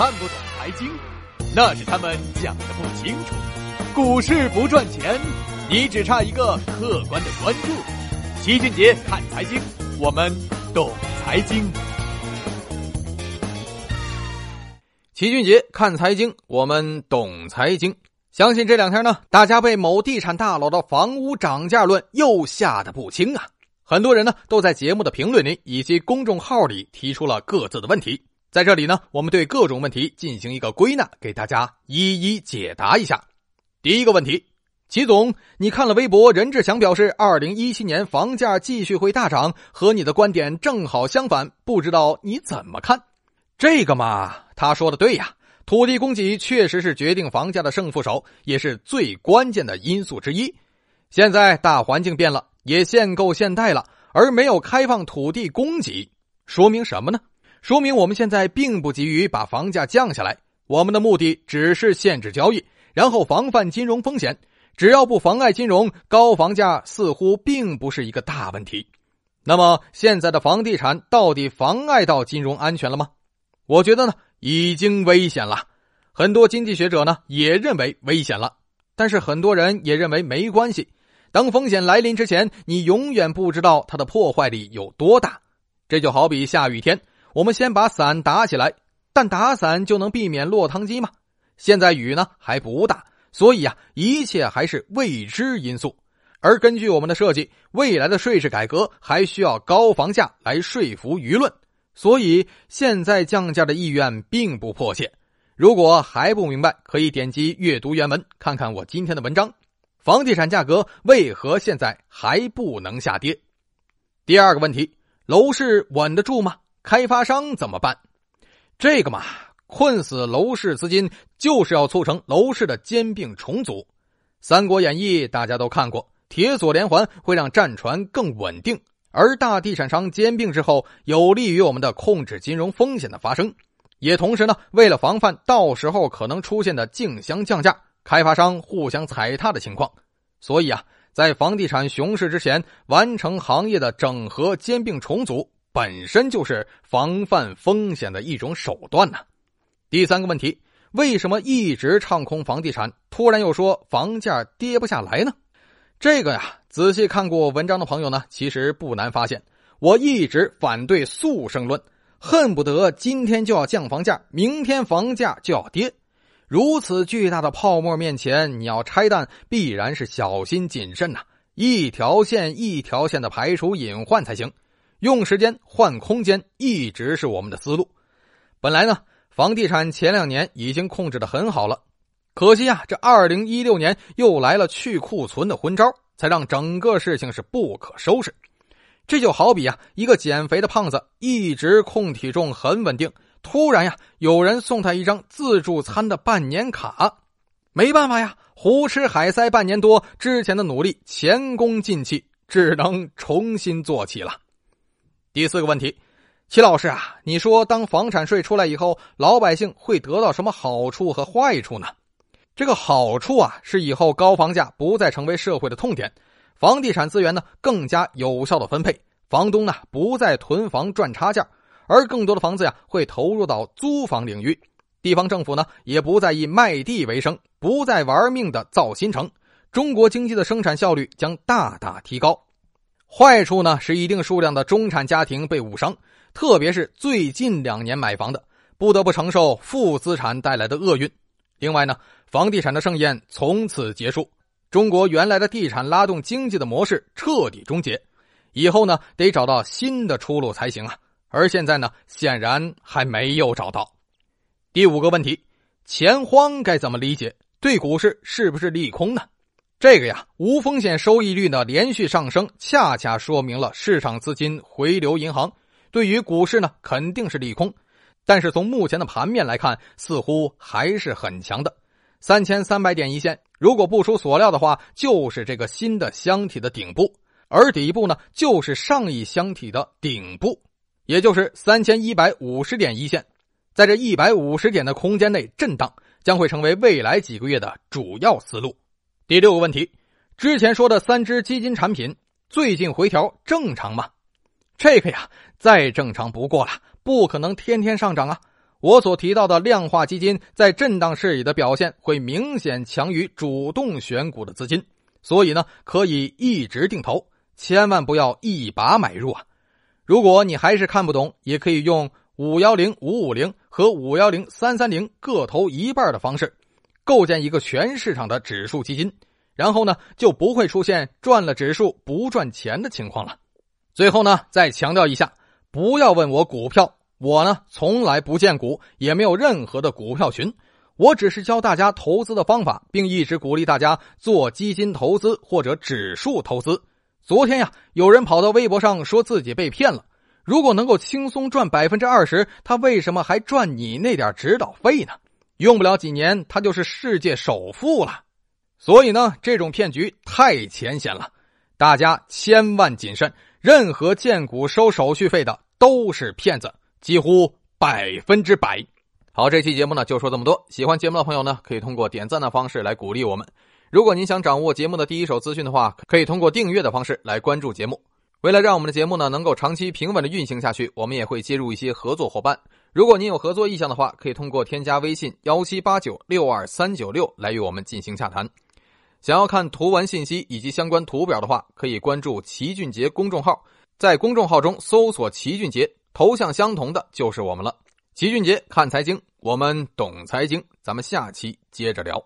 看不懂财经，那是他们讲的不清楚。股市不赚钱，你只差一个客观的关注。齐俊杰看财经，我们懂财经。齐俊杰看财经，我们懂财经。相信这两天呢，大家被某地产大佬的房屋涨价论又吓得不轻啊！很多人呢都在节目的评论里以及公众号里提出了各自的问题。在这里呢，我们对各种问题进行一个归纳，给大家一一解答一下。第一个问题，齐总，你看了微博，任志强表示，二零一七年房价继续会大涨，和你的观点正好相反，不知道你怎么看？这个嘛，他说的对呀。土地供给确实是决定房价的胜负手，也是最关键的因素之一。现在大环境变了，也限购限贷了，而没有开放土地供给，说明什么呢？说明我们现在并不急于把房价降下来，我们的目的只是限制交易，然后防范金融风险。只要不妨碍金融，高房价似乎并不是一个大问题。那么，现在的房地产到底妨碍到金融安全了吗？我觉得呢。已经危险了，很多经济学者呢也认为危险了，但是很多人也认为没关系。当风险来临之前，你永远不知道它的破坏力有多大。这就好比下雨天，我们先把伞打起来，但打伞就能避免落汤鸡吗？现在雨呢还不大，所以啊，一切还是未知因素。而根据我们的设计，未来的税制改革还需要高房价来说服舆论。所以现在降价的意愿并不迫切。如果还不明白，可以点击阅读原文，看看我今天的文章。房地产价格为何现在还不能下跌？第二个问题，楼市稳得住吗？开发商怎么办？这个嘛，困死楼市资金就是要促成楼市的兼并重组。《三国演义》大家都看过，铁索连环会让战船更稳定。而大地产商兼并之后，有利于我们的控制金融风险的发生，也同时呢，为了防范到时候可能出现的竞相降价、开发商互相踩踏的情况，所以啊，在房地产熊市之前完成行业的整合兼并重组，本身就是防范风险的一种手段呢。第三个问题，为什么一直唱空房地产，突然又说房价跌不下来呢？这个呀，仔细看过文章的朋友呢，其实不难发现，我一直反对速升论，恨不得今天就要降房价，明天房价就要跌。如此巨大的泡沫面前，你要拆弹，必然是小心谨慎呐，一条线一条线的排除隐患才行。用时间换空间，一直是我们的思路。本来呢，房地产前两年已经控制的很好了。可惜啊，这二零一六年又来了去库存的昏招，才让整个事情是不可收拾。这就好比啊，一个减肥的胖子一直控体重很稳定，突然呀，有人送他一张自助餐的半年卡，没办法呀，胡吃海塞半年多，之前的努力前功尽弃，只能重新做起了。第四个问题，齐老师啊，你说当房产税出来以后，老百姓会得到什么好处和坏处呢？这个好处啊，是以后高房价不再成为社会的痛点，房地产资源呢更加有效的分配，房东呢不再囤房赚差价，而更多的房子呀会投入到租房领域，地方政府呢也不再以卖地为生，不再玩命的造新城，中国经济的生产效率将大大提高。坏处呢是一定数量的中产家庭被误伤，特别是最近两年买房的，不得不承受负资产带来的厄运。另外呢。房地产的盛宴从此结束，中国原来的地产拉动经济的模式彻底终结，以后呢得找到新的出路才行啊！而现在呢，显然还没有找到。第五个问题，钱荒该怎么理解？对股市是不是利空呢？这个呀，无风险收益率呢连续上升，恰恰说明了市场资金回流银行，对于股市呢肯定是利空。但是从目前的盘面来看，似乎还是很强的。三千三百点一线，如果不出所料的话，就是这个新的箱体的顶部，而底部呢，就是上一箱体的顶部，也就是三千一百五十点一线，在这一百五十点的空间内震荡，将会成为未来几个月的主要思路。第六个问题，之前说的三只基金产品最近回调正常吗？这个呀，再正常不过了，不可能天天上涨啊。我所提到的量化基金在震荡市里的表现会明显强于主动选股的资金，所以呢，可以一直定投，千万不要一把买入啊！如果你还是看不懂，也可以用五幺零五五零和五幺零三三零各投一半的方式，构建一个全市场的指数基金，然后呢，就不会出现赚了指数不赚钱的情况了。最后呢，再强调一下，不要问我股票。我呢，从来不见股，也没有任何的股票群。我只是教大家投资的方法，并一直鼓励大家做基金投资或者指数投资。昨天呀，有人跑到微博上说自己被骗了。如果能够轻松赚百分之二十，他为什么还赚你那点指导费呢？用不了几年，他就是世界首富了。所以呢，这种骗局太浅显了，大家千万谨慎。任何荐股收手续费的都是骗子。几乎百分之百。好，这期节目呢就说这么多。喜欢节目的朋友呢，可以通过点赞的方式来鼓励我们。如果您想掌握节目的第一手资讯的话，可以通过订阅的方式来关注节目。为了让我们的节目呢能够长期平稳的运行下去，我们也会接入一些合作伙伴。如果您有合作意向的话，可以通过添加微信幺七八九六二三九六来与我们进行洽谈。想要看图文信息以及相关图表的话，可以关注齐俊杰公众号，在公众号中搜索齐俊杰。头像相同的就是我们了。齐俊杰看财经，我们懂财经，咱们下期接着聊。